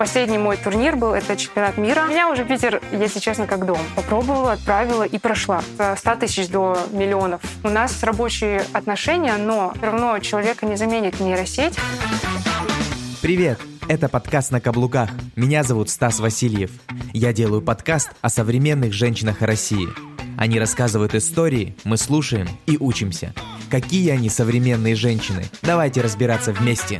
Последний мой турнир был, это чемпионат мира. Меня уже Питер, если честно, как дом. Попробовала, отправила и прошла. С 100 тысяч до миллионов. У нас рабочие отношения, но все равно человека не заменит нейросеть. Привет! Это подкаст «На каблуках». Меня зовут Стас Васильев. Я делаю подкаст о современных женщинах России. Они рассказывают истории, мы слушаем и учимся. Какие они современные женщины? Давайте разбираться вместе.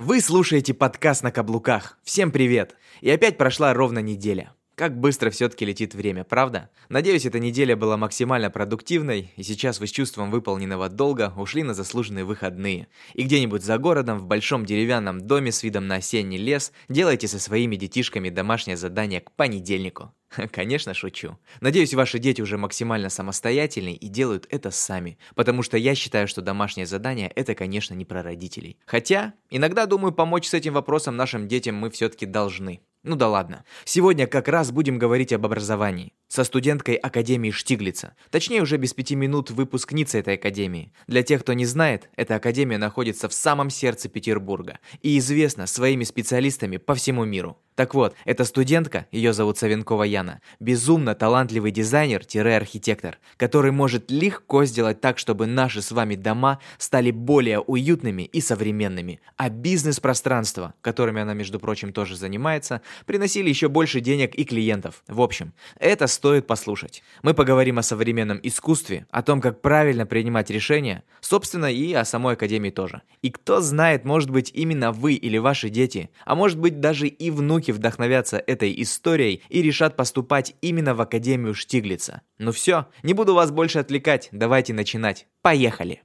Вы слушаете подкаст «На каблуках». Всем привет! И опять прошла ровно неделя. Как быстро все-таки летит время, правда? Надеюсь, эта неделя была максимально продуктивной, и сейчас вы с чувством выполненного долга ушли на заслуженные выходные. И где-нибудь за городом, в большом деревянном доме с видом на осенний лес, делайте со своими детишками домашнее задание к понедельнику. Конечно, шучу. Надеюсь, ваши дети уже максимально самостоятельны и делают это сами, потому что я считаю, что домашнее задание – это, конечно, не про родителей. Хотя, иногда, думаю, помочь с этим вопросом нашим детям мы все-таки должны. Ну да ладно. Сегодня как раз будем говорить об образовании. Со студенткой Академии Штиглица. Точнее, уже без пяти минут выпускница этой Академии. Для тех, кто не знает, эта Академия находится в самом сердце Петербурга и известна своими специалистами по всему миру. Так вот, эта студентка, ее зовут Савенкова Яна, безумно талантливый дизайнер-архитектор, который может легко сделать так, чтобы наши с вами дома стали более уютными и современными, а бизнес-пространство, которыми она, между прочим, тоже занимается, приносили еще больше денег и клиентов. В общем, это стоит послушать. Мы поговорим о современном искусстве, о том, как правильно принимать решения, собственно, и о самой Академии тоже. И кто знает, может быть, именно вы или ваши дети, а может быть, даже и внуки вдохновятся этой историей и решат поступать именно в Академию Штиглица. Ну все, не буду вас больше отвлекать, давайте начинать. Поехали!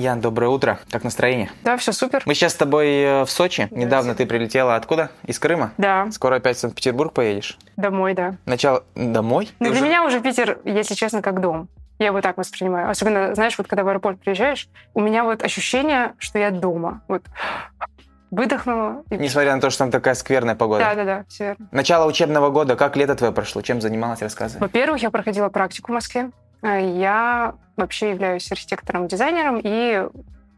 Ян, доброе утро. Как настроение? Да, все супер. Мы сейчас с тобой э, в Сочи. Да, Недавно ты прилетела откуда? Из Крыма? Да. Скоро опять в Санкт-Петербург поедешь? Домой, да. Начало... Домой? Ну, для уже... меня уже Питер, если честно, как дом. Я его так воспринимаю. Особенно, знаешь, вот когда в аэропорт приезжаешь, у меня вот ощущение, что я дома. Вот выдохнула. И... Несмотря на то, что там такая скверная погода. Да, да, да, все верно. Начало учебного года. Как лето твое прошло? Чем занималась? Рассказывай. Во-первых, я проходила практику в Москве. Э, я вообще являюсь архитектором-дизайнером и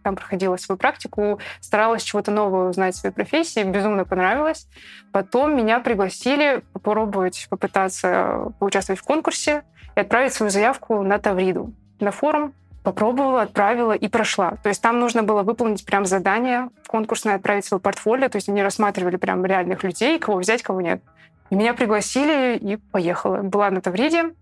там проходила свою практику, старалась чего-то нового узнать в своей профессии, безумно понравилось. Потом меня пригласили попробовать, попытаться поучаствовать в конкурсе и отправить свою заявку на Тавриду, на форум. Попробовала, отправила и прошла. То есть там нужно было выполнить прям задание конкурсное, отправить свое портфолио. То есть они рассматривали прям реальных людей, кого взять, кого нет. И меня пригласили и поехала. Была на Тавриде,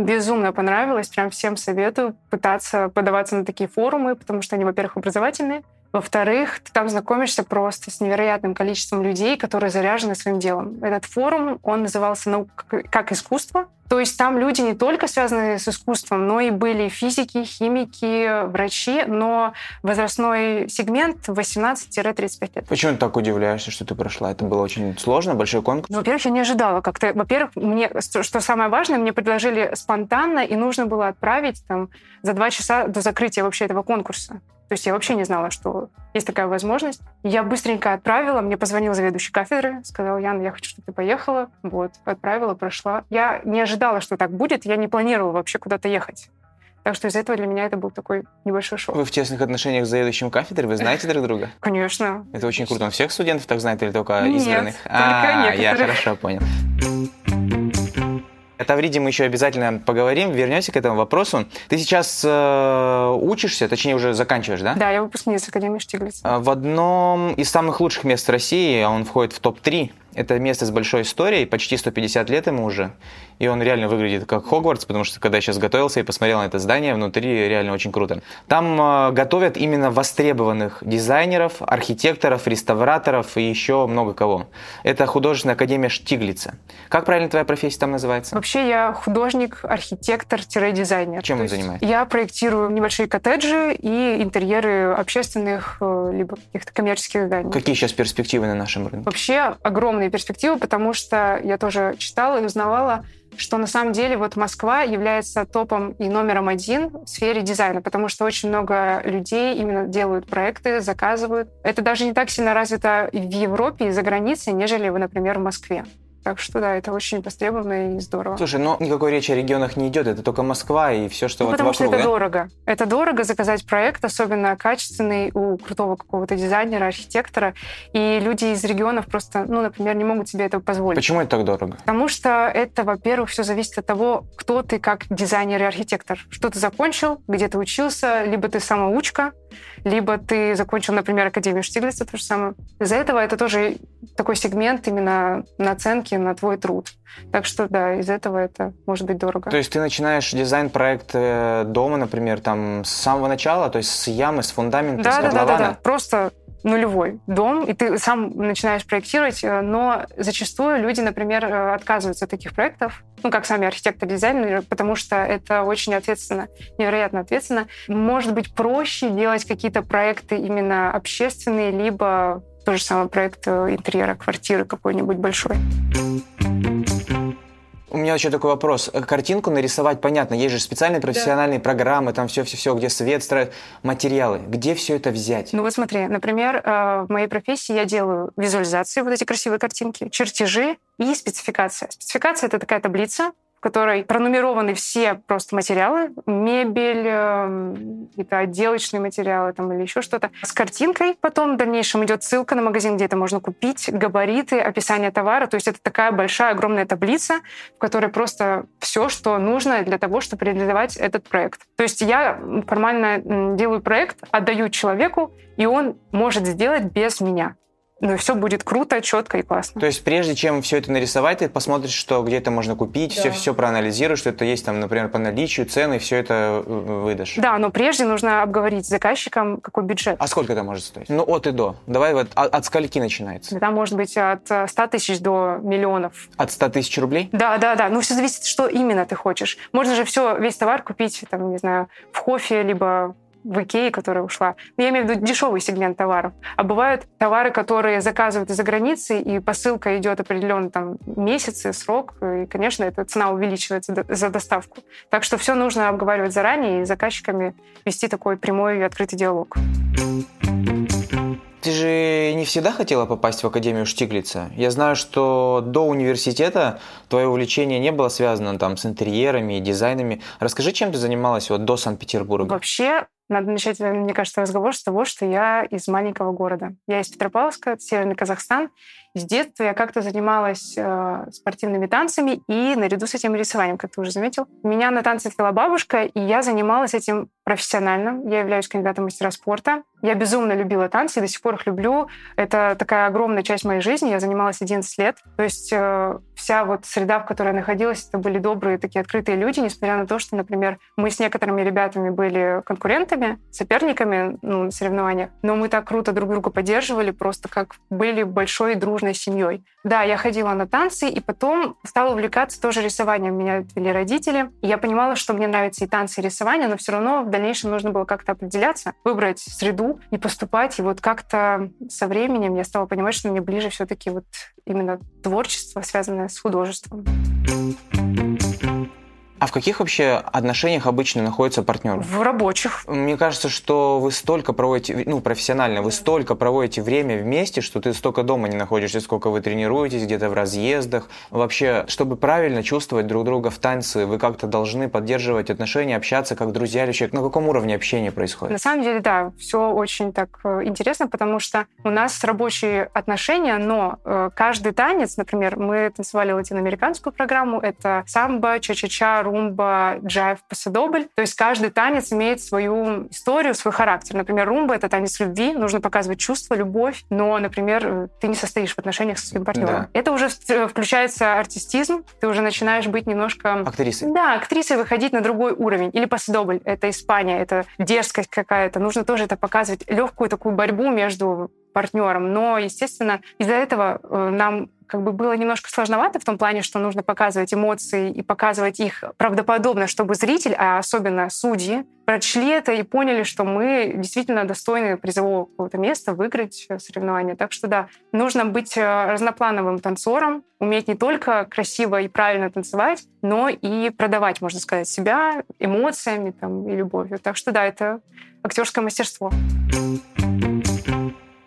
Безумно понравилось, прям всем советую пытаться подаваться на такие форумы, потому что они, во-первых, образовательные, во-вторых, ты там знакомишься просто с невероятным количеством людей, которые заряжены своим делом. Этот форум, он назывался «Наука как искусство», то есть там люди не только связаны с искусством, но и были физики, химики, врачи, но возрастной сегмент 18-35 лет. Почему ты так удивляешься, что ты прошла? Это было очень сложно, большой конкурс? Ну, во-первых, я не ожидала как-то. Во-первых, мне, что самое важное, мне предложили спонтанно, и нужно было отправить там за два часа до закрытия вообще этого конкурса. То есть я вообще не знала, что есть такая возможность. Я быстренько отправила, мне позвонил заведующий кафедры, сказал, Ян, я хочу, чтобы ты поехала. Вот, отправила, прошла. Я не ожидала, что так будет, я не планировала вообще куда-то ехать. Так что из-за этого для меня это был такой небольшой шок. Вы в тесных отношениях с заведующим кафедрой? Вы знаете друг друга? Конечно. Это очень круто. Он всех студентов так знает или только Нет, избранных? Только а, я хорошо понял. О Тавриде мы еще обязательно поговорим, вернемся к этому вопросу. Ты сейчас э, учишься, точнее уже заканчиваешь, да? Да, я выпускница Академии Штиглица. Э, в одном из самых лучших мест России, а он входит в топ-3 это место с большой историей, почти 150 лет ему уже, и он реально выглядит как Хогвартс, потому что когда я сейчас готовился и посмотрел на это здание, внутри реально очень круто. Там э, готовят именно востребованных дизайнеров, архитекторов, реставраторов и еще много кого. Это художественная академия Штиглица. Как правильно твоя профессия там называется? Вообще я художник, архитектор-дизайнер. Чем вы занимаетесь? Я проектирую небольшие коттеджи и интерьеры общественных э, либо каких-то коммерческих зданий. Какие сейчас перспективы на нашем рынке? Вообще огромные огромные перспективы, потому что я тоже читала и узнавала, что на самом деле вот Москва является топом и номером один в сфере дизайна, потому что очень много людей именно делают проекты, заказывают. Это даже не так сильно развито в Европе и за границей, нежели, например, в Москве. Так что да, это очень востребовано и здорово. Слушай, но никакой речи о регионах не идет, это только Москва и все, что ну, вот потому вокруг, что это да? дорого. Это дорого заказать проект, особенно качественный у крутого какого-то дизайнера, архитектора. И люди из регионов просто, ну, например, не могут себе этого позволить. Почему это так дорого? Потому что это, во-первых, все зависит от того, кто ты как дизайнер и архитектор. Что ты закончил, где ты учился, либо ты самоучка, либо ты закончил, например, Академию Штиглица, то же самое. Из-за этого это тоже такой сегмент именно наценки на твой труд. Так что, да, из этого это может быть дорого. То есть ты начинаешь дизайн-проект э, дома, например, там с самого начала, то есть с ямы, с фундамента, да, с да, да, котлована? да, да. Просто нулевой дом, и ты сам начинаешь проектировать, э, но зачастую люди, например, э, отказываются от таких проектов, ну, как сами архитекторы, дизайнеры, потому что это очень ответственно, невероятно ответственно. Может быть, проще делать какие-то проекты именно общественные, либо то же самое проект э, интерьера квартиры какой-нибудь большой. У меня еще такой вопрос. Картинку нарисовать, понятно, есть же специальные профессиональные да. программы, там все-все-все, где свет строят, материалы. Где все это взять? Ну вот смотри, например, в моей профессии я делаю визуализации, вот эти красивые картинки, чертежи и спецификация. Спецификация — это такая таблица, в которой пронумерованы все просто материалы, мебель, какие-то отделочные материалы там, или еще что-то. С картинкой потом в дальнейшем идет ссылка на магазин, где это можно купить, габариты, описание товара. То есть это такая большая, огромная таблица, в которой просто все, что нужно для того, чтобы реализовать этот проект. То есть я формально делаю проект, отдаю человеку, и он может сделать без меня ну и все будет круто, четко и классно. То есть прежде чем все это нарисовать, ты посмотришь, что где это можно купить, да. все, все проанализируешь, что это есть там, например, по наличию, цены, все это э, выдашь. Да, но прежде нужно обговорить с заказчиком, какой бюджет. А сколько это может стоить? Ну, от и до. Давай вот от, от скольки начинается? Там может быть от 100 э, тысяч до миллионов. От 100 тысяч рублей? Да, да, да. Ну, все зависит, что именно ты хочешь. Можно же все, весь товар купить, там, не знаю, в кофе, либо в Икее, которая ушла. Но я имею в виду дешевый сегмент товаров. А бывают товары, которые заказывают из-за границы, и посылка идет определенный там месяц, срок, и, конечно, эта цена увеличивается за доставку. Так что все нужно обговаривать заранее и с заказчиками вести такой прямой и открытый диалог. Ты же не всегда хотела попасть в Академию Штиглица. Я знаю, что до университета твое увлечение не было связано там с интерьерами и дизайнами. Расскажи, чем ты занималась вот до Санкт-Петербурга? Вообще, надо начать, мне кажется, разговор с того, что я из маленького города. Я из Петропавловска, Северный Казахстан. С детства я как-то занималась э, спортивными танцами и наряду с этим рисованием, как ты уже заметил. Меня на танцы отвела бабушка, и я занималась этим профессионально. Я являюсь кандидатом мастера спорта. Я безумно любила танцы и до сих пор их люблю. Это такая огромная часть моей жизни. Я занималась 11 лет. То есть э, вся вот среда, в которой я находилась, это были добрые, такие открытые люди, несмотря на то, что, например, мы с некоторыми ребятами были конкурентами, соперниками ну, на соревнованиях, но мы так круто друг друга поддерживали, просто как были большой дружной семьей. Да, я ходила на танцы, и потом стала увлекаться тоже рисованием. Меня отвели родители. И я понимала, что мне нравятся и танцы, и рисование, но все равно в дальнейшем нужно было как-то определяться, выбрать среду и поступать. И вот как-то со временем я стала понимать, что мне ближе все-таки вот именно творчество, связанное с художеством. А в каких вообще отношениях обычно находится партнер? В рабочих. Мне кажется, что вы столько проводите, ну, профессионально, вы столько проводите время вместе, что ты столько дома не находишься, сколько вы тренируетесь, где-то в разъездах. Вообще, чтобы правильно чувствовать друг друга в танце, вы как-то должны поддерживать отношения, общаться как друзья или человек. На каком уровне общения происходит? На самом деле, да, все очень так э, интересно, потому что у нас рабочие отношения, но э, каждый танец, например, мы танцевали латиноамериканскую программу, это самбо, ча-ча-ча, румба, джайв, пасадобль. То есть каждый танец имеет свою историю, свой характер. Например, румба — это танец любви, нужно показывать чувство, любовь, но, например, ты не состоишь в отношениях со своим партнером. Да. Это уже включается артистизм, ты уже начинаешь быть немножко... Актрисой. Да, актрисой выходить на другой уровень. Или пасадобль — это Испания, это дерзкость какая-то. Нужно тоже это показывать, легкую такую борьбу между партнером. Но, естественно, из-за этого э, нам как бы было немножко сложновато в том плане, что нужно показывать эмоции и показывать их правдоподобно, чтобы зритель, а особенно судьи, прочли это и поняли, что мы действительно достойны призового какого-то места, выиграть соревнования. Так что да, нужно быть э, разноплановым танцором, уметь не только красиво и правильно танцевать, но и продавать, можно сказать, себя эмоциями там, и любовью. Так что да, это актерское мастерство.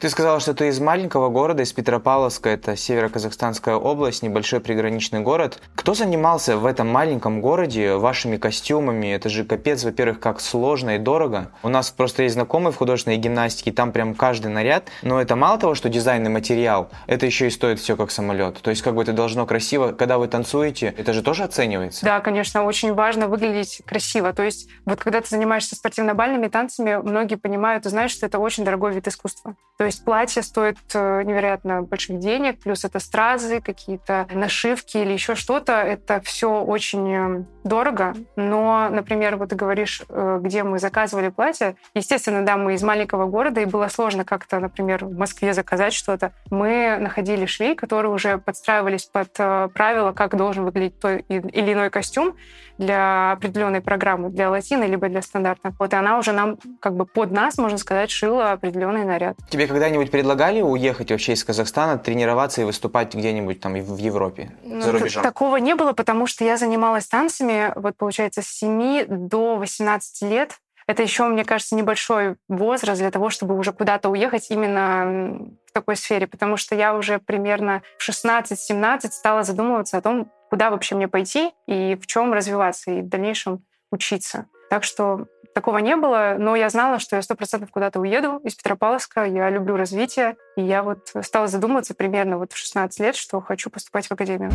Ты сказала, что ты из маленького города, из Петропавловска, это северо-казахстанская область, небольшой приграничный город. Кто занимался в этом маленьком городе вашими костюмами? Это же капец, во-первых, как сложно и дорого. У нас просто есть знакомые в художественной гимнастике, там прям каждый наряд, но это мало того, что дизайнный материал, это еще и стоит все как самолет. То есть как бы это должно красиво, когда вы танцуете, это же тоже оценивается? Да, конечно, очень важно выглядеть красиво. То есть вот когда ты занимаешься спортивно-бальными танцами, многие понимают и знают, что это очень дорогой вид искусства. То есть платье стоит э, невероятно больших денег, плюс это стразы, какие-то нашивки или еще что-то. Это все очень э, дорого. Но, например, вот ты говоришь, э, где мы заказывали платье. Естественно, да, мы из маленького города, и было сложно как-то, например, в Москве заказать что-то. Мы находили швей, которые уже подстраивались под правила, как должен выглядеть той или иной костюм для определенной программы, для латины, либо для стандартных. Вот и она уже нам как бы под нас, можно сказать, шила определенный наряд. Тебе когда-нибудь предлагали уехать вообще из Казахстана, тренироваться и выступать где-нибудь там в Европе, ну, за рубежом? Такого не было, потому что я занималась танцами, вот получается, с 7 до 18 лет. Это еще, мне кажется, небольшой возраст для того, чтобы уже куда-то уехать именно в такой сфере, потому что я уже примерно в 16-17 стала задумываться о том, куда вообще мне пойти и в чем развиваться и в дальнейшем учиться. Так что такого не было, но я знала, что я сто процентов куда-то уеду из Петропавловска. Я люблю развитие, и я вот стала задумываться примерно вот в 16 лет, что хочу поступать в академию.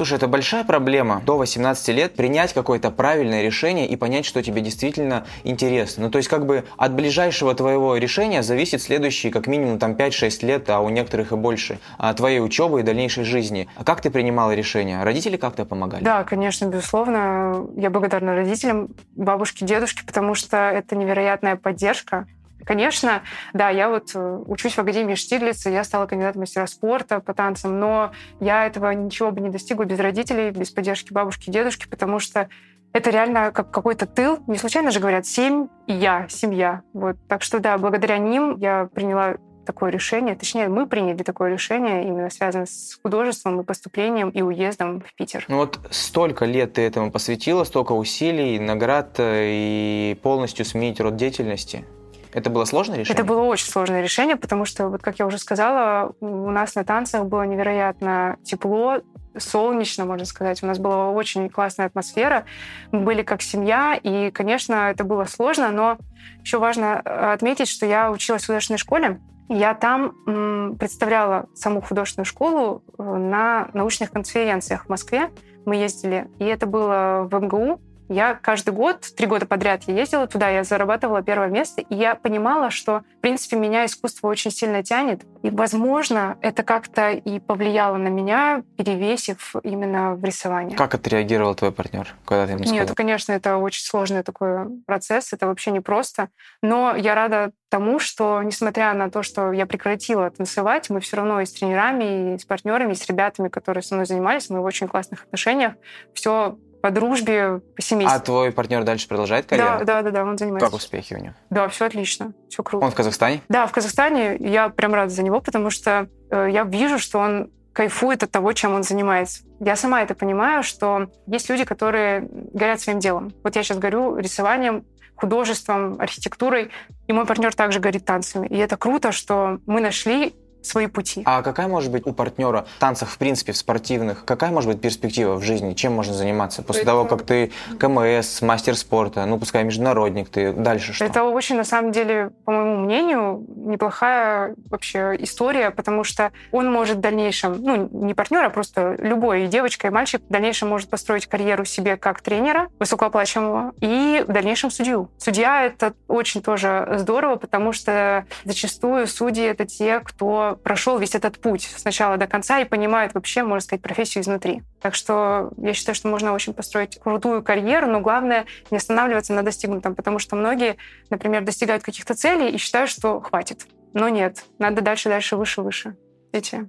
Слушай, это большая проблема до 18 лет принять какое-то правильное решение и понять, что тебе действительно интересно. Ну, то есть как бы от ближайшего твоего решения зависит следующие как минимум там 5-6 лет, а у некоторых и больше, от твоей учебы и дальнейшей жизни. А как ты принимала решения? Родители как-то помогали? Да, конечно, безусловно. Я благодарна родителям, бабушке, дедушке, потому что это невероятная поддержка. Конечно, да, я вот э, учусь в Академии Штиглица, я стала кандидатом мастера спорта по танцам, но я этого ничего бы не достигла без родителей, без поддержки бабушки и дедушки, потому что это реально как какой-то тыл. Не случайно же говорят «семь» и «я», «семья». Вот. Так что да, благодаря ним я приняла такое решение, точнее, мы приняли такое решение, именно связанное с художеством и поступлением и уездом в Питер. Ну вот столько лет ты этому посвятила, столько усилий, наград э, и полностью сменить род деятельности. Это было сложное решение? Это было очень сложное решение, потому что, вот как я уже сказала, у нас на танцах было невероятно тепло, солнечно, можно сказать. У нас была очень классная атмосфера. Мы были как семья, и, конечно, это было сложно, но еще важно э, отметить, что я училась в художественной школе. Я там представляла саму художественную школу э, на научных конференциях в Москве. Мы ездили, и это было в МГУ, я каждый год, три года подряд я ездила туда, я зарабатывала первое место, и я понимала, что, в принципе, меня искусство очень сильно тянет. И, возможно, это как-то и повлияло на меня, перевесив именно в рисование. Как отреагировал твой партнер, когда ты ему сказала? Нет, конечно, это очень сложный такой процесс, это вообще непросто. Но я рада тому, что, несмотря на то, что я прекратила танцевать, мы все равно и с тренерами, и с партнерами, и с ребятами, которые со мной занимались, мы в очень классных отношениях, все по дружбе, по семейству. А твой партнер дальше продолжает карьеру? Да, да, да, да, он занимается. Как успехи у него? Да, все отлично, все круто. Он в Казахстане? Да, в Казахстане. Я прям рада за него, потому что э, я вижу, что он кайфует от того, чем он занимается. Я сама это понимаю, что есть люди, которые горят своим делом. Вот я сейчас горю рисованием, художеством, архитектурой, и мой партнер также горит танцами. И это круто, что мы нашли свои пути. А какая может быть у партнера в танцах, в принципе, в спортивных, какая может быть перспектива в жизни? Чем можно заниматься? После это... того, как ты КМС, мастер спорта, ну, пускай международник, ты дальше что? Это очень, на самом деле, по моему мнению, неплохая вообще история, потому что он может в дальнейшем, ну, не партнер, а просто любой, и девочка, и мальчик в дальнейшем может построить карьеру себе как тренера высокооплачиваемого и в дальнейшем судью. Судья — это очень тоже здорово, потому что зачастую судьи — это те, кто прошел весь этот путь с начала до конца и понимает вообще, можно сказать, профессию изнутри. Так что я считаю, что можно очень построить крутую карьеру, но главное не останавливаться на достигнутом, потому что многие, например, достигают каких-то целей и считают, что хватит. Но нет, надо дальше, дальше, выше, выше идти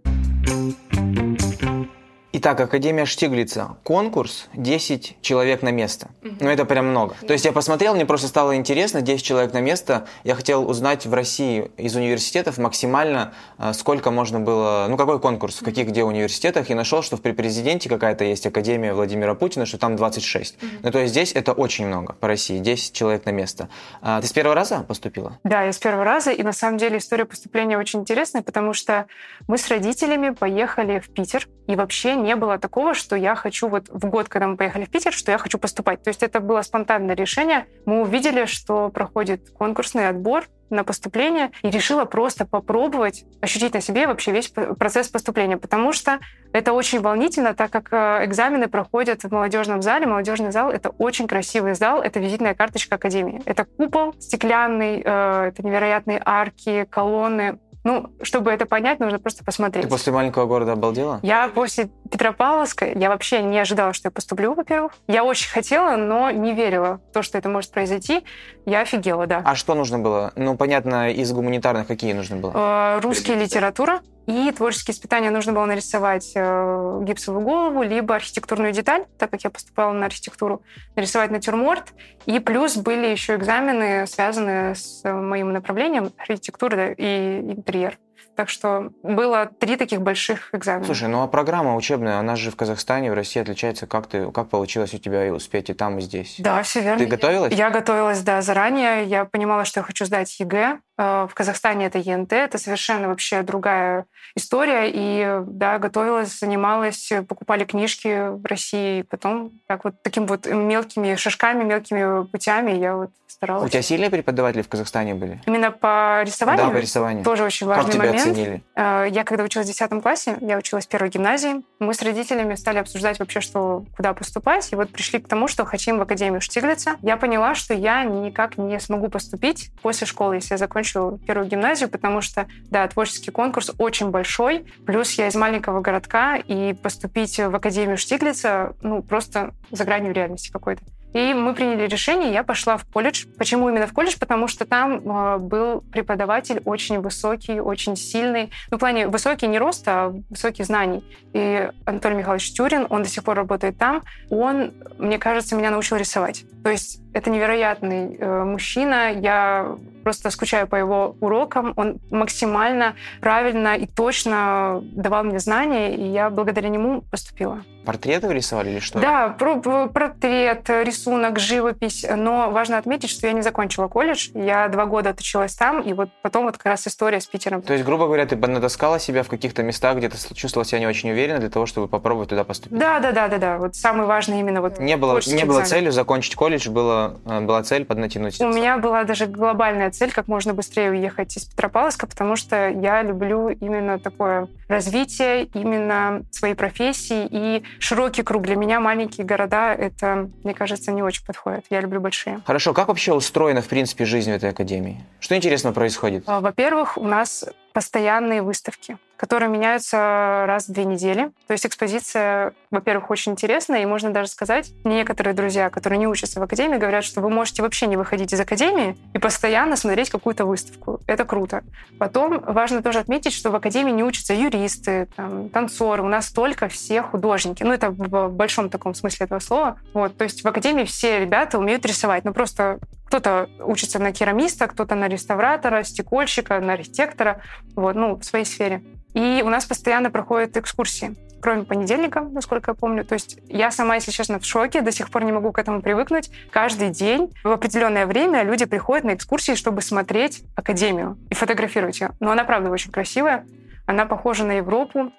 Итак, Академия Штиглица. Конкурс 10 человек на место. Угу. Ну, это прям много. То есть я посмотрел, мне просто стало интересно, 10 человек на место. Я хотел узнать в России из университетов максимально, э, сколько можно было, ну, какой конкурс, в каких где университетах, и нашел, что в при президенте какая-то есть Академия Владимира Путина, что там 26. Угу. Ну, то есть здесь это очень много по России, 10 человек на место. А, ты с первого раза поступила? Да, я с первого раза, и на самом деле история поступления очень интересная, потому что мы с родителями поехали в Питер, и вообще не было такого, что я хочу вот в год, когда мы поехали в Питер, что я хочу поступать. То есть это было спонтанное решение. Мы увидели, что проходит конкурсный отбор на поступление и решила просто попробовать ощутить на себе вообще весь процесс поступления, потому что это очень волнительно, так как э, экзамены проходят в молодежном зале. Молодежный зал — это очень красивый зал, это визитная карточка Академии. Это купол стеклянный, э, это невероятные арки, колонны. Ну, чтобы это понять, нужно просто посмотреть. Ты после маленького города обалдела? Я после Петропавловска, я вообще не ожидала, что я поступлю, во-первых. Я очень хотела, но не верила в то, что это может произойти. Я офигела, да. А что нужно было? Ну, понятно, из гуманитарных какие нужно было? Э, русский литература. И творческие испытания нужно было нарисовать э, гипсовую голову, либо архитектурную деталь, так как я поступала на архитектуру, нарисовать натюрморт. И плюс были еще экзамены, связанные с моим направлением архитектура и интерьер. Так что было три таких больших экзамена. Слушай, ну а программа учебная, она же в Казахстане, в России отличается. Как ты, как получилось у тебя и успеть и там, и здесь? Да, все верно. Ты готовилась? Я готовилась, да, заранее. Я понимала, что я хочу сдать ЕГЭ. Э, в Казахстане это ЕНТ, это совершенно вообще другая история. И да, готовилась, занималась, покупали книжки в России. Потом так вот таким вот мелкими шажками, мелкими путями я вот старалась. У тебя сильные преподаватели в Казахстане были? Именно по рисованию? Да, по рисованию. Тоже очень важный как тебя момент. оценили? Э, я когда училась в 10 классе, я училась в первой гимназии, мы с родителями стали обсуждать вообще, что куда поступать, и вот пришли к тому, что хотим в Академию Штиглица. Я поняла, что я никак не смогу поступить после школы, если я закончу первую гимназию, потому что, да, творческий конкурс очень большой, плюс я из маленького городка, и поступить в Академию Штиглица, ну, просто за гранью реальности какой-то. И мы приняли решение, я пошла в колледж. Почему именно в колледж? Потому что там э, был преподаватель очень высокий, очень сильный. Ну, в плане высокий не рост, а высоких знаний. И Анатолий Михайлович Тюрин, он до сих пор работает там. Он, мне кажется, меня научил рисовать. То есть это невероятный э, мужчина. Я просто скучаю по его урокам. Он максимально правильно и точно давал мне знания, и я благодаря нему поступила. Портреты вы рисовали или что? Да, портрет, рисунок, живопись. Но важно отметить, что я не закончила колледж. Я два года отучилась там, и вот потом вот как раз история с Питером. То есть, грубо говоря, ты натаскала себя в каких-то местах, где ты чувствовала себя не очень уверенно для того, чтобы попробовать туда поступить? Да, да, да, да, да. Вот самый важный именно вот Не было, не было целью закончить колледж, было, э, была цель поднатянуть. У меня была даже глобальная цель, как можно быстрее уехать из Петропавловска, потому что я люблю именно такое развитие, именно своей профессии и широкий круг. Для меня маленькие города, это, мне кажется, не очень подходит. Я люблю большие. Хорошо, как вообще устроена, в принципе, жизнь в этой академии? Что интересно происходит? А, во-первых, у нас постоянные выставки, которые меняются раз в две недели. То есть экспозиция, во-первых, очень интересная, и можно даже сказать, некоторые друзья, которые не учатся в академии, говорят, что вы можете вообще не выходить из академии и постоянно смотреть какую-то выставку. Это круто. Потом важно тоже отметить, что в академии не учатся юристы, там, танцоры, у нас только все художники. Ну, это в большом таком смысле этого слова. Вот, то есть в академии все ребята умеют рисовать, но просто кто-то учится на керамиста, кто-то на реставратора, стекольщика, на архитектора, вот, ну, в своей сфере. И у нас постоянно проходят экскурсии, кроме понедельника, насколько я помню. То есть я сама, если честно, в шоке, до сих пор не могу к этому привыкнуть. Каждый день в определенное время люди приходят на экскурсии, чтобы смотреть академию и фотографировать ее. Но она, правда, очень красивая. Она похожа на Европу,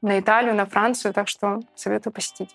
на Италию, на Францию, так что советую посетить.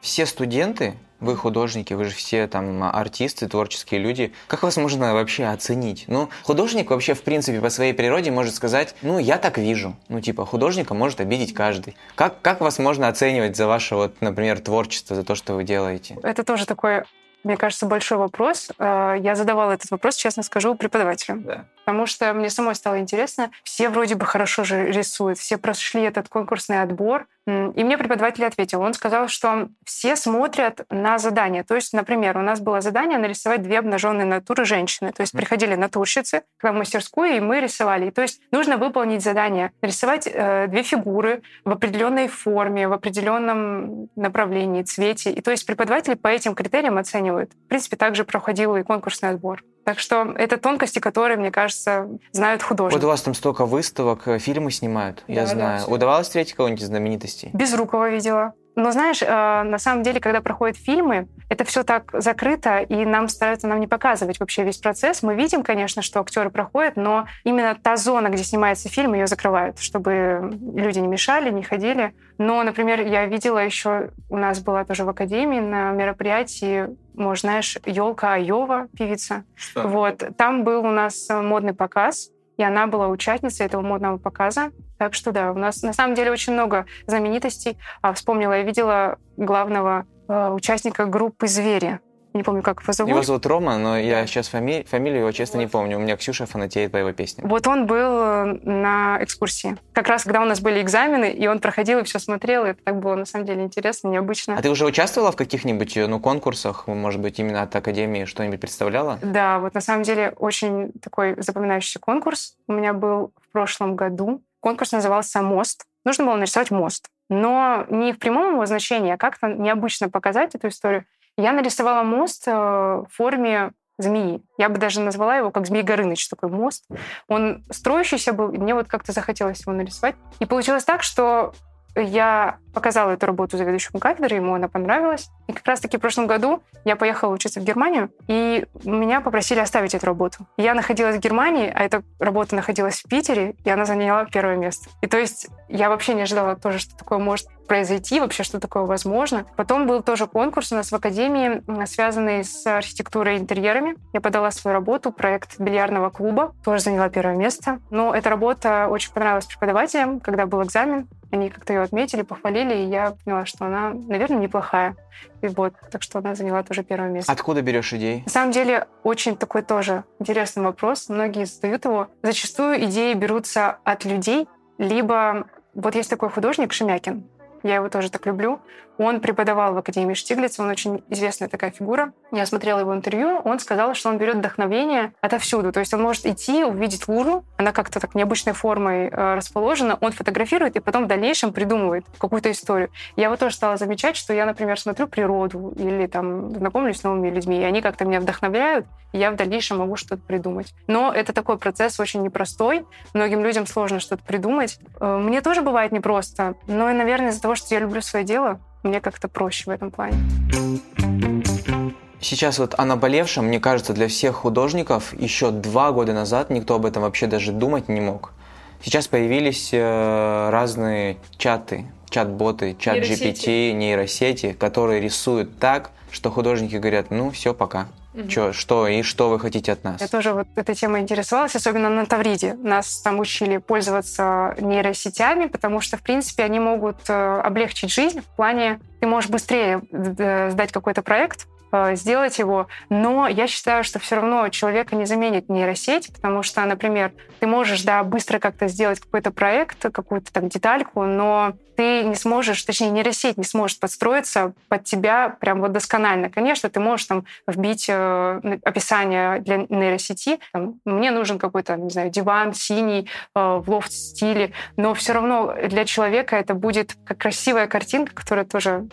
Все студенты вы художники, вы же все там артисты, творческие люди. Как вас можно вообще оценить? Ну, художник вообще, в принципе, по своей природе может сказать, ну, я так вижу. Ну, типа, художника может обидеть каждый. Как, как вас можно оценивать за ваше, вот, например, творчество, за то, что вы делаете? Это тоже такой мне кажется, большой вопрос. Э, я задавала этот вопрос, честно скажу, преподавателям. Да. потому что мне самой стало интересно. Все вроде бы хорошо же рисуют, все прошли этот конкурсный отбор. И мне преподаватель ответил. Он сказал, что все смотрят на задание. То есть, например, у нас было задание нарисовать две обнаженные натуры женщины. То есть приходили натурщицы к нам в мастерскую, и мы рисовали. И то есть нужно выполнить задание, нарисовать э, две фигуры в определенной форме, в определенном направлении, цвете. И то есть преподаватели по этим критериям оценивают. В принципе, также проходил и конкурсный отбор. Так что это тонкости, которые, мне кажется, знают художники. Вот у вас там столько выставок, э, фильмы снимают, да, я знаю. Да, Удавалось встретить кого-нибудь из знаменитостей? Безрукова видела. Но знаешь, э, на самом деле, когда проходят фильмы, это все так закрыто, и нам стараются нам не показывать вообще весь процесс. Мы видим, конечно, что актеры проходят, но именно та зона, где снимается фильм, ее закрывают, чтобы люди не мешали, не ходили. Но, например, я видела еще, у нас была тоже в Академии на мероприятии, может, знаешь, Елка Айова, певица. Что? Вот. Там был у нас модный показ, и она была участницей этого модного показа. Так что да, у нас на самом деле очень много знаменитостей. А, вспомнила, я видела главного э, участника группы «Звери». Не помню, как его зовут. Его зовут Рома, но я сейчас фами... фамилию его, честно, не помню. У меня Ксюша фанатеет по его песне. Вот он был э, на экскурсии. Как раз, когда у нас были экзамены, и он проходил и все смотрел, и это так было, на самом деле, интересно, необычно. А ты уже участвовала в каких-нибудь ну, конкурсах, может быть, именно от Академии что-нибудь представляла? Да, вот на самом деле очень такой запоминающийся конкурс у меня был в прошлом году. Конкурс назывался «Мост». Нужно было нарисовать мост. Но не в прямом его значении, а как-то необычно показать эту историю. Я нарисовала мост э, в форме змеи. Я бы даже назвала его как Змей Горыныч, такой мост. Он строящийся был, и мне вот как-то захотелось его нарисовать. И получилось так, что я показала эту работу заведующему кафедры, ему она понравилась. И как раз-таки в прошлом году я поехала учиться в Германию, и меня попросили оставить эту работу. Я находилась в Германии, а эта работа находилась в Питере, и она заняла первое место. И то есть я вообще не ожидала тоже, что такое может произойти, вообще, что такое возможно. Потом был тоже конкурс у нас в Академии, связанный с архитектурой и интерьерами. Я подала свою работу, проект бильярдного клуба, тоже заняла первое место. Но эта работа очень понравилась преподавателям, когда был экзамен. Они как-то ее отметили, похвалили, и я поняла, что она, наверное, неплохая. И вот, так что она заняла тоже первое место. Откуда берешь идеи? На самом деле, очень такой тоже интересный вопрос. Многие задают его. Зачастую идеи берутся от людей, либо вот есть такой художник Шемякин, я его тоже так люблю. Он преподавал в Академии Штиглица, он очень известная такая фигура. Я смотрела его интервью, он сказал, что он берет вдохновение отовсюду. То есть он может идти, увидеть лужу, она как-то так необычной формой э, расположена, он фотографирует и потом в дальнейшем придумывает какую-то историю. Я вот тоже стала замечать, что я, например, смотрю природу или там знакомлюсь с новыми людьми, и они как-то меня вдохновляют, и я в дальнейшем могу что-то придумать. Но это такой процесс очень непростой. Многим людям сложно что-то придумать. Э, мне тоже бывает непросто, но, наверное, из-за того, что я люблю свое дело, мне как-то проще в этом плане. Сейчас вот о наболевшем, мне кажется, для всех художников еще два года назад никто об этом вообще даже думать не мог. Сейчас появились э, разные чаты, чат-боты, чат GPT, нейросети, которые рисуют так, что художники говорят, ну все, пока. Угу. Чё, что и что вы хотите от нас? Я тоже вот этой темой интересовалась, особенно на Тавриде. Нас там учили пользоваться нейросетями, потому что, в принципе, они могут э, облегчить жизнь в плане, ты можешь быстрее э, сдать какой-то проект, сделать его. Но я считаю, что все равно человека не заменит нейросеть, потому что, например, ты можешь, да, быстро как-то сделать какой-то проект, какую-то там детальку, но ты не сможешь, точнее, нейросеть не сможет подстроиться под тебя прям вот досконально. Конечно, ты можешь там вбить э, описание для нейросети. Там, Мне нужен какой-то, не знаю, диван синий э, в лофт-стиле, но все равно для человека это будет как красивая картинка, которая тоже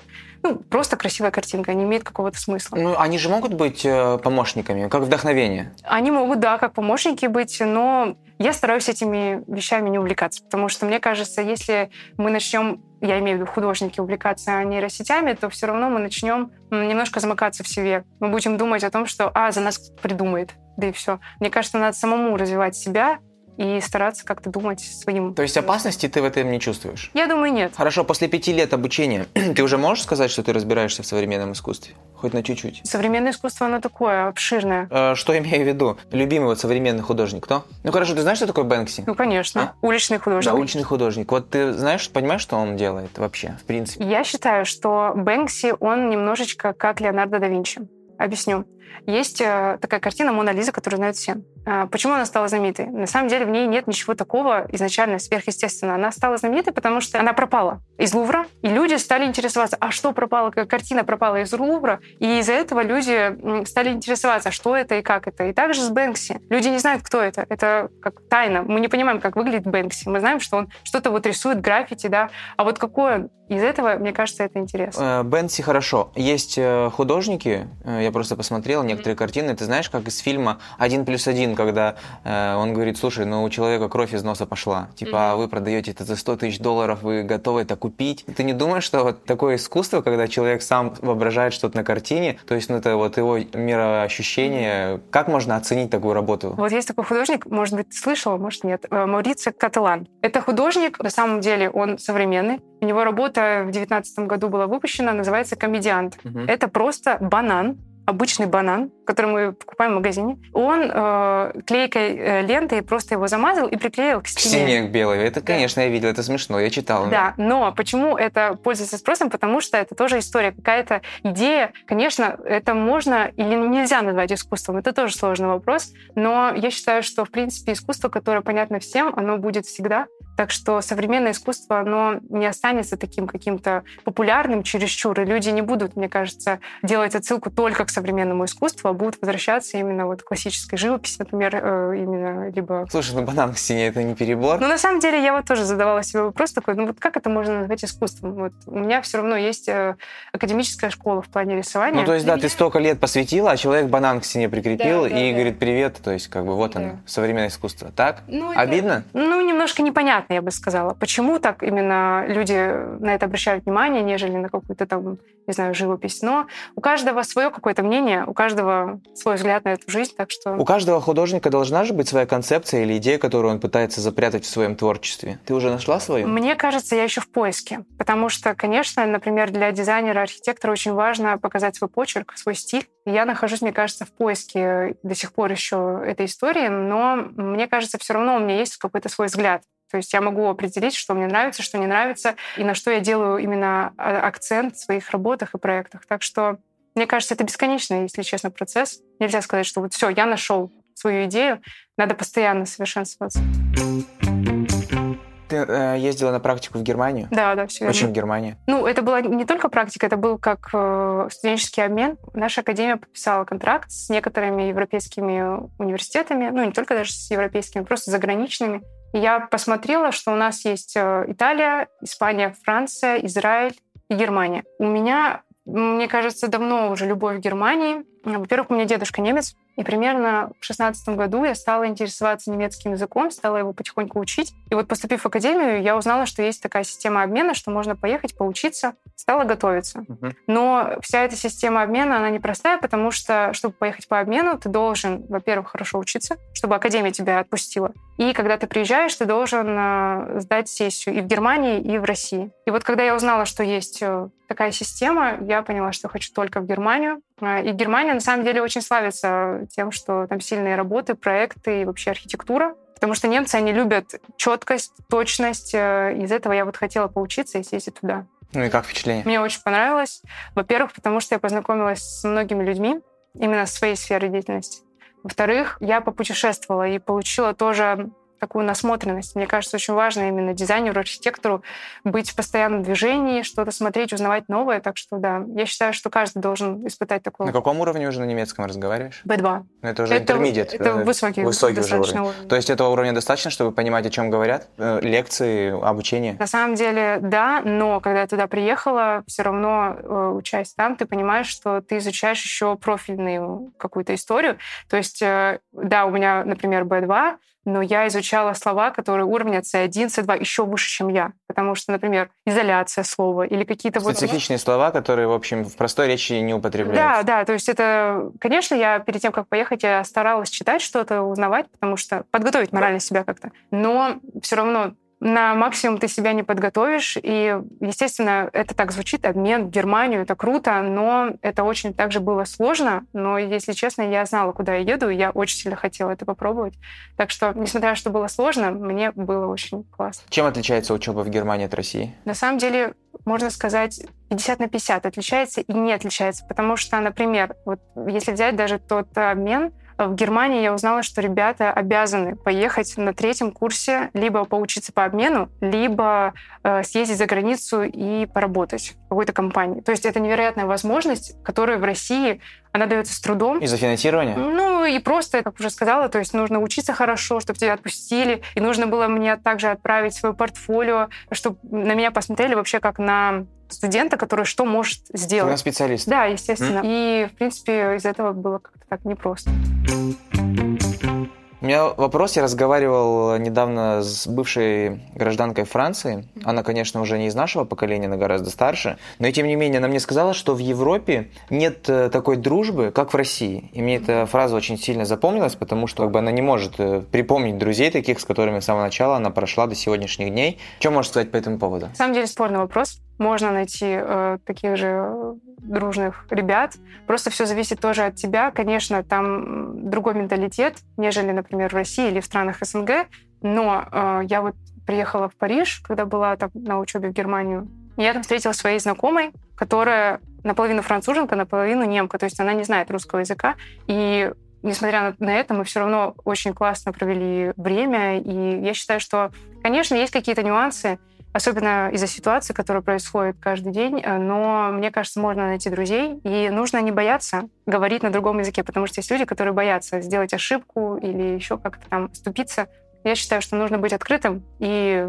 ну, просто красивая картинка, не имеет какого-то смысла. Ну, они же могут быть э, помощниками, как вдохновение? Они могут, да, как помощники быть, но я стараюсь этими вещами не увлекаться, потому что, мне кажется, если мы начнем я имею в виду художники, увлекаться нейросетями, то все равно мы начнем немножко замыкаться в себе. Мы будем думать о том, что «а, за нас придумает», да и все. Мне кажется, надо самому развивать себя, и стараться как-то думать своим. То есть опасности ты в этом не чувствуешь? Я думаю, нет. Хорошо, после пяти лет обучения ты уже можешь сказать, что ты разбираешься в современном искусстве? Хоть на чуть-чуть. Современное искусство, оно такое обширное. Э, что имею в виду? Любимый вот современный художник кто? Ну хорошо, ты знаешь, что такое Бэнкси? Ну, конечно. А? Уличный художник. Да, уличный художник. Вот ты знаешь, понимаешь, что он делает вообще, в принципе? Я считаю, что Бэнкси, он немножечко как Леонардо да Винчи. Объясню. Есть э, такая картина «Мона Лиза», которую знают все. А, почему она стала знаменитой? На самом деле в ней нет ничего такого изначально сверхъестественного. Она стала знаменитой, потому что она пропала из Лувра, и люди стали интересоваться, а что пропало, как картина пропала из Лувра, и из-за этого люди стали интересоваться, что это и как это. И также с Бэнкси. Люди не знают, кто это. Это как тайна. Мы не понимаем, как выглядит Бэнкси. Мы знаем, что он что-то вот рисует, граффити, да. А вот какое из этого, мне кажется, это интересно. Э, Бэнкси хорошо. Есть э, художники, я просто посмотрел некоторые mm-hmm. картины. Ты знаешь, как из фильма «Один плюс один», когда он говорит, слушай, ну у человека кровь из носа пошла. Типа, mm-hmm. а вы продаете это за 100 тысяч долларов, вы готовы это купить? Ты не думаешь, что вот такое искусство, когда человек сам воображает что-то на картине, то есть ну, это вот его мироощущение, mm-hmm. как можно оценить такую работу? Вот есть такой художник, может быть, слышала, может нет, Маурицио Каталан. Это художник, на самом деле, он современный, у него работа в 2019 году была выпущена, называется «Комедиант». Угу. Это просто банан, обычный банан, который мы покупаем в магазине. Он э, клейкой э, лентой просто его замазал и приклеил к стене. К стене белой. Это, конечно, да. я видел, это смешно, я читал. Да, но почему это пользуется спросом? Потому что это тоже история, какая-то идея. Конечно, это можно или нельзя назвать искусством, это тоже сложный вопрос, но я считаю, что, в принципе, искусство, которое понятно всем, оно будет всегда. Так что современное искусство, оно не останется таким каким-то популярным чересчур, и люди не будут, мне кажется, делать отсылку только к современному искусству, а будут возвращаться именно вот к классической живописи, например, э, именно либо... Слушай, ну банан к стене это не перебор? Ну, на самом деле, я вот тоже задавала себе вопрос такой, ну вот как это можно назвать искусством? Вот у меня все равно есть э, академическая школа в плане рисования. Ну, то есть, да, ты столько лет посвятила, а человек банан к стене прикрепил да, да, и да. говорит привет, то есть, как бы вот да. оно, современное искусство. Так? Ну, это... Обидно? Ну, немножко непонятно, я бы сказала. Почему так именно люди на это обращают внимание, нежели на какую-то там, не знаю, живопись? Но у каждого свое какое-то мнение, у каждого свой взгляд на эту жизнь, так что... У каждого художника должна же быть своя концепция или идея, которую он пытается запрятать в своем творчестве. Ты уже нашла свою? Мне кажется, я еще в поиске. Потому что, конечно, например, для дизайнера, архитектора очень важно показать свой почерк, свой стиль. Я нахожусь, мне кажется, в поиске до сих пор еще этой истории, но мне кажется, все равно у меня есть какой-то свой взгляд. То есть я могу определить, что мне нравится, что не нравится, и на что я делаю именно а, акцент в своих работах и проектах. Так что мне кажется, это бесконечный, если честно, процесс. Нельзя сказать, что вот все, я нашел свою идею. Надо постоянно совершенствоваться. Ты э, ездила на практику в Германию? Да, да, все Почему в Германии? Ну, это была не только практика, это был как э, студенческий обмен. Наша академия подписала контракт с некоторыми европейскими университетами, ну, не только даже с европейскими, просто заграничными. И я посмотрела, что у нас есть э, Италия, Испания, Франция, Израиль и Германия. У меня, мне кажется, давно уже любовь к Германии. Во-первых, у меня дедушка немец, и примерно в шестнадцатом году я стала интересоваться немецким языком, стала его потихоньку учить. И вот поступив в академию, я узнала, что есть такая система обмена, что можно поехать поучиться, стала готовиться. Uh-huh. Но вся эта система обмена, она непростая, потому что, чтобы поехать по обмену, ты должен, во-первых, хорошо учиться, чтобы академия тебя отпустила. И когда ты приезжаешь, ты должен э, сдать сессию и в Германии, и в России. И вот когда я узнала, что есть э, такая система, я поняла, что хочу только в Германию. Э, и Германия, на самом деле, очень славится тем, что там сильные работы, проекты и вообще архитектура. Потому что немцы, они любят четкость, точность. Из этого я вот хотела поучиться и съездить туда. Ну и как впечатление? Мне очень понравилось. Во-первых, потому что я познакомилась с многими людьми именно с своей сферы деятельности. Во-вторых, я попутешествовала и получила тоже такую насмотренность. Мне кажется, очень важно именно дизайнеру, архитектору быть в постоянном движении, что-то смотреть, узнавать новое. Так что да, я считаю, что каждый должен испытать такое. На каком уровне уже на немецком разговариваешь? B2. Ну, это уже это, интермедиат. Это да? высокий, высокий уже уровень. уровень. То есть этого уровня достаточно, чтобы понимать, о чем говорят? Э, лекции, обучение? На самом деле, да, но когда я туда приехала, все равно, э, учась там, ты понимаешь, что ты изучаешь еще профильную какую-то историю. То есть, э, да, у меня, например, B2, но я изучала слова, которые уровня C1, C2 еще выше, чем я. Потому что, например, изоляция слова или какие-то... Специфичные вот... слова, которые, в общем, в простой речи не употребляются. Да, да, то есть это... Конечно, я перед тем, как поехать, я старалась читать что-то, узнавать, потому что подготовить морально себя как-то. Но все равно на максимум ты себя не подготовишь. И, естественно, это так звучит, обмен в Германию, это круто, но это очень также было сложно. Но, если честно, я знала, куда я еду, и я очень сильно хотела это попробовать. Так что, несмотря на то, что было сложно, мне было очень классно. Чем отличается учеба в Германии от России? На самом деле, можно сказать, 50 на 50, отличается и не отличается. Потому что, например, вот если взять даже тот обмен, в Германии я узнала, что ребята обязаны поехать на третьем курсе либо поучиться по обмену, либо э, съездить за границу и поработать в какой-то компании. То есть это невероятная возможность, которая в России она дается с трудом. Из-за финансирования? Ну и просто, как уже сказала, то есть нужно учиться хорошо, чтобы тебя отпустили. И нужно было мне также отправить свое портфолио, чтобы на меня посмотрели вообще как на студента, который что может сделать. На специалист. Да, естественно. Mm. И, в принципе, из этого было как-то так непросто. У меня вопрос, я разговаривал недавно с бывшей гражданкой Франции. Она, конечно, уже не из нашего поколения, она гораздо старше. Но, тем не менее, она мне сказала, что в Европе нет э, такой дружбы, как в России. И мне эта фраза очень сильно запомнилась, потому что как бы, она не может э, припомнить друзей таких, с которыми с самого начала она прошла до сегодняшних дней. Что можешь сказать по этому поводу? На самом деле спорный вопрос можно найти э, таких же дружных ребят. Просто все зависит тоже от тебя. Конечно, там другой менталитет, нежели, например, в России или в странах СНГ. Но э, я вот приехала в Париж, когда была там на учебе в Германию. Я там встретила своей знакомой, которая наполовину француженка, наполовину немка. То есть она не знает русского языка. И несмотря на это, мы все равно очень классно провели время. И я считаю, что, конечно, есть какие-то нюансы, особенно из-за ситуации, которая происходит каждый день. Э, но мне кажется, можно найти друзей, и нужно не бояться говорить на другом языке, потому что есть люди, которые боятся сделать ошибку или еще как-то там ступиться. Я считаю, что нужно быть открытым и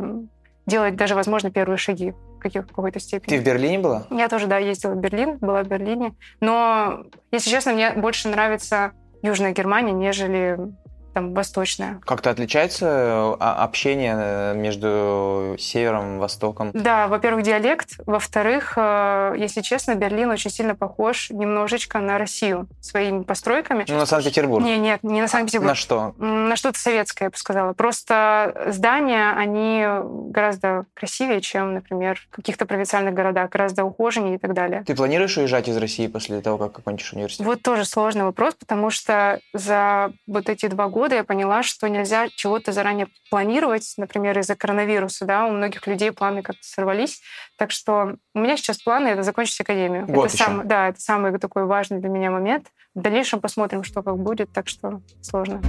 делать даже, возможно, первые шаги в какой-то степени. Ты в Берлине была? Я тоже, да, ездила в Берлин, была в Берлине. Но, если честно, мне больше нравится Южная Германия, нежели там восточная. Как-то отличается э, общение э, между севером и востоком? Да, во-первых, диалект. Во-вторых, э, если честно, Берлин очень сильно похож немножечко на Россию своими постройками. Ну, на Санкт-Петербург? Не, нет, не на Санкт-Петербург. На что? На что-то советское, я бы сказала. Просто здания, они гораздо красивее, чем, например, в каких-то провинциальных городах, гораздо ухоженнее и так далее. Ты планируешь уезжать из России после того, как окончишь университет? Вот тоже сложный вопрос, потому что за вот эти два года года я поняла, что нельзя чего-то заранее планировать, например, из-за коронавируса, да, у многих людей планы как-то сорвались. Так что у меня сейчас планы — это закончить академию. Год это еще. сам, да, это самый такой важный для меня момент. В дальнейшем посмотрим, что как будет, так что сложно.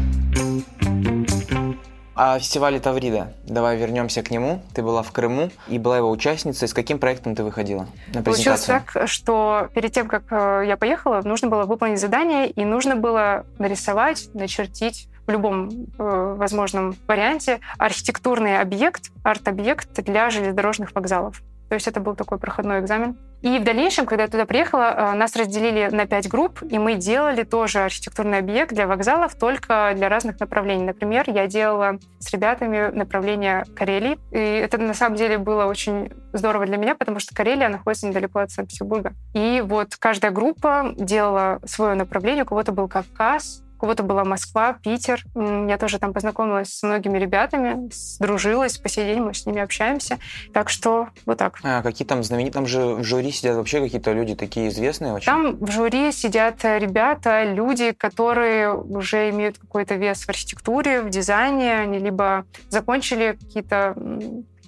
А фестивале Таврида, давай вернемся к нему. Ты была в Крыму и была его участницей. С каким проектом ты выходила на Получилось так, что перед тем, как э, я поехала, нужно было выполнить задание, и нужно было нарисовать, начертить в любом э, возможном варианте архитектурный объект, арт-объект для железнодорожных вокзалов. То есть это был такой проходной экзамен. И в дальнейшем, когда я туда приехала, э, нас разделили на пять групп, и мы делали тоже архитектурный объект для вокзалов, только для разных направлений. Например, я делала с ребятами направление Карелии, и это на самом деле было очень здорово для меня, потому что Карелия находится недалеко от Санкт-Петербурга. И вот каждая группа делала свое направление, у кого-то был Кавказ, у кого-то была Москва, Питер. Я тоже там познакомилась с многими ребятами, сдружилась, по сей день мы с ними общаемся. Так что вот так. А какие там знаменитые? Там же в жюри сидят вообще какие-то люди такие известные очень? Там в жюри сидят ребята, люди, которые уже имеют какой-то вес в архитектуре, в дизайне. Они либо закончили какие-то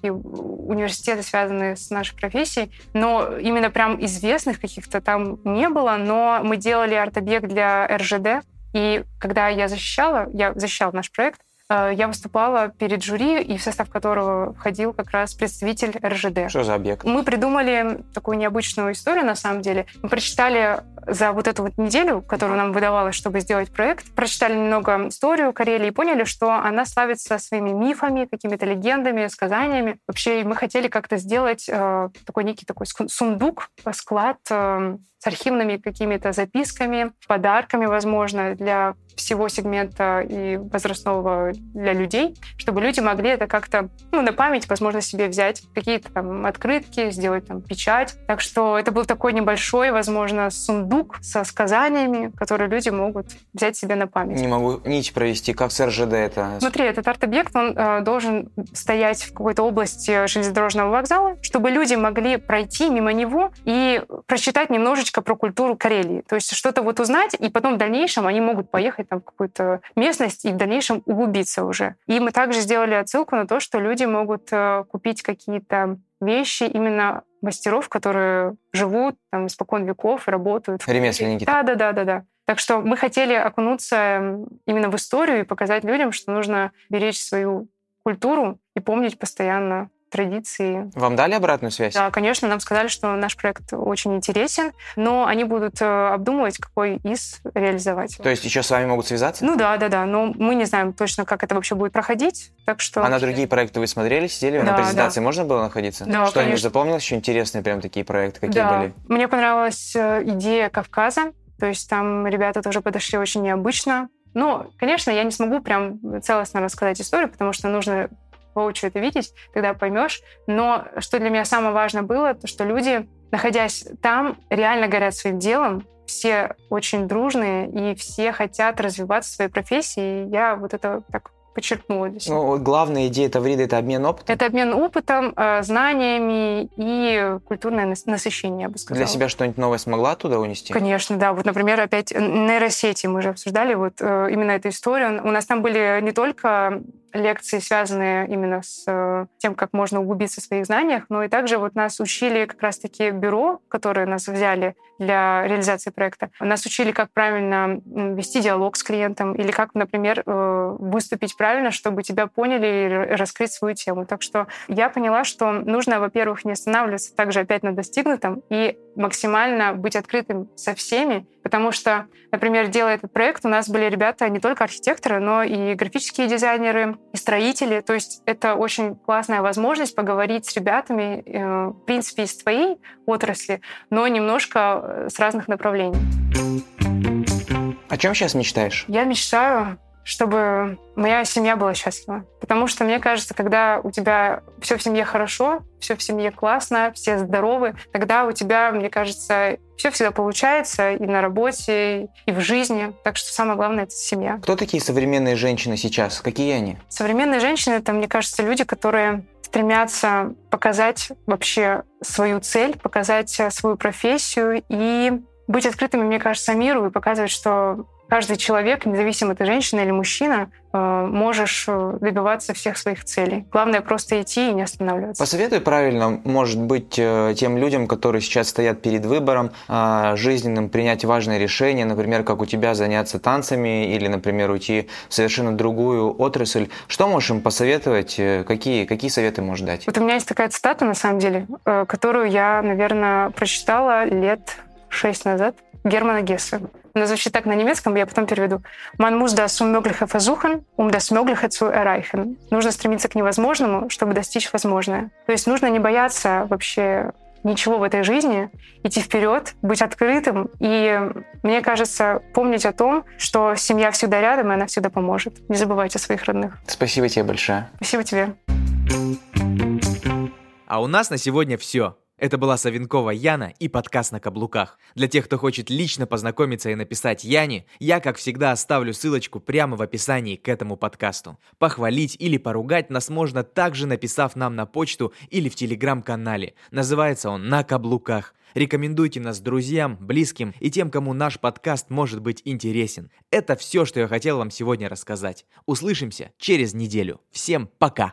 университеты, связанные с нашей профессией, но именно прям известных каких-то там не было, но мы делали арт-объект для РЖД, и когда я защищала, я защищала наш проект, э, я выступала перед жюри, и в состав которого входил как раз представитель РЖД. Что за объект? Мы придумали такую необычную историю, на самом деле. Мы прочитали за вот эту вот неделю, которую нам выдавалось, чтобы сделать проект, прочитали немного историю Карелии и поняли, что она славится своими мифами, какими-то легендами, сказаниями. Вообще мы хотели как-то сделать э, такой некий такой сундук, склад э, с архивными какими-то записками, подарками, возможно, для всего сегмента и возрастного для людей, чтобы люди могли это как-то ну, на память, возможно, себе взять, какие-то там открытки, сделать там печать. Так что это был такой небольшой, возможно, сундук со сказаниями, которые люди могут взять себе на память. Не могу нить провести, как с РЖД это. Смотри, этот арт-объект, он э, должен стоять в какой-то области железнодорожного вокзала, чтобы люди могли пройти мимо него и прочитать немножечко про культуру Карелии. То есть что-то вот узнать, и потом в дальнейшем они могут поехать там в какую-то местность и в дальнейшем углубиться уже. И мы также сделали отсылку на то, что люди могут э, купить какие-то вещи именно мастеров, которые живут там испокон веков и работают. Ремесленники. Да, да, да, да, да. Так что мы хотели окунуться именно в историю и показать людям, что нужно беречь свою культуру и помнить постоянно традиции. Вам дали обратную связь? Да, конечно, нам сказали, что наш проект очень интересен, но они будут э, обдумывать, какой из реализовать. То есть еще с вами могут связаться? Ну да, да, да, но мы не знаем точно, как это вообще будет проходить, так что... А на другие проекты вы смотрели, сидели? Да, на презентации да. можно было находиться? Да, Что-нибудь запомнилось еще интересные прям такие проекты, какие да. были? Мне понравилась э, идея Кавказа, то есть там ребята тоже подошли очень необычно. Ну, конечно, я не смогу прям целостно рассказать историю, потому что нужно воочию это видеть, тогда поймешь. Но что для меня самое важное было, то что люди, находясь там, реально горят своим делом, все очень дружные, и все хотят развиваться в своей профессии. И я вот это так подчеркнула для себя. Ну, вот главная идея Таврида — это обмен опытом? Это обмен опытом, э, знаниями и культурное насыщение, я бы сказала. Для себя что-нибудь новое смогла туда унести? Конечно, да. Вот, например, опять нейросети мы же обсуждали, вот э, именно эту историю. У нас там были не только лекции, связанные именно с э, тем, как можно углубиться в своих знаниях, но и также вот нас учили как раз-таки бюро, которое нас взяли для реализации проекта. Нас учили, как правильно вести диалог с клиентом или как, например, э, выступить правильно, чтобы тебя поняли и раскрыть свою тему. Так что я поняла, что нужно, во-первых, не останавливаться также опять на достигнутом и максимально быть открытым со всеми, потому что, например, делая этот проект, у нас были ребята не только архитекторы, но и графические дизайнеры, и строители. То есть это очень классная возможность поговорить с ребятами, э, в принципе, из твоей отрасли, но немножко э, с разных направлений. О чем сейчас мечтаешь? Я мечтаю чтобы моя семья была счастлива. Потому что, мне кажется, когда у тебя все в семье хорошо, все в семье классно, все здоровы, тогда у тебя, мне кажется, все всегда получается и на работе, и в жизни. Так что самое главное — это семья. Кто такие современные женщины сейчас? Какие они? Современные женщины — это, мне кажется, люди, которые стремятся показать вообще свою цель, показать свою профессию и быть открытыми, мне кажется, миру и показывать, что каждый человек, независимо ты женщина или мужчина, э, можешь э, добиваться всех своих целей. Главное просто идти и не останавливаться. Посоветуй правильно, может быть, э, тем людям, которые сейчас стоят перед выбором жизненным, принять важное решение, например, как у тебя заняться танцами или, например, уйти в совершенно другую отрасль. Что можешь им посоветовать? Какие, какие советы можешь дать? Вот у меня есть такая цитата, на самом деле, которую я, наверное, прочитала лет шесть назад. Германа Гесса. Она звучит так на немецком, я потом переведу. «Man muss das Unmögliche versuchen, um das Mögliche zu erreichen». Нужно стремиться к невозможному, чтобы достичь возможное. То есть нужно не бояться вообще ничего в этой жизни, идти вперед, быть открытым. И мне кажется, помнить о том, что семья всегда рядом, и она всегда поможет. Не забывайте о своих родных. Спасибо тебе большое. Спасибо тебе. А у нас на сегодня все. Это была Савинкова Яна и подкаст на каблуках. Для тех, кто хочет лично познакомиться и написать Яне, я, как всегда, оставлю ссылочку прямо в описании к этому подкасту. Похвалить или поругать нас можно также написав нам на почту или в телеграм-канале. Называется он «На каблуках». Рекомендуйте нас друзьям, близким и тем, кому наш подкаст может быть интересен. Это все, что я хотел вам сегодня рассказать. Услышимся через неделю. Всем пока!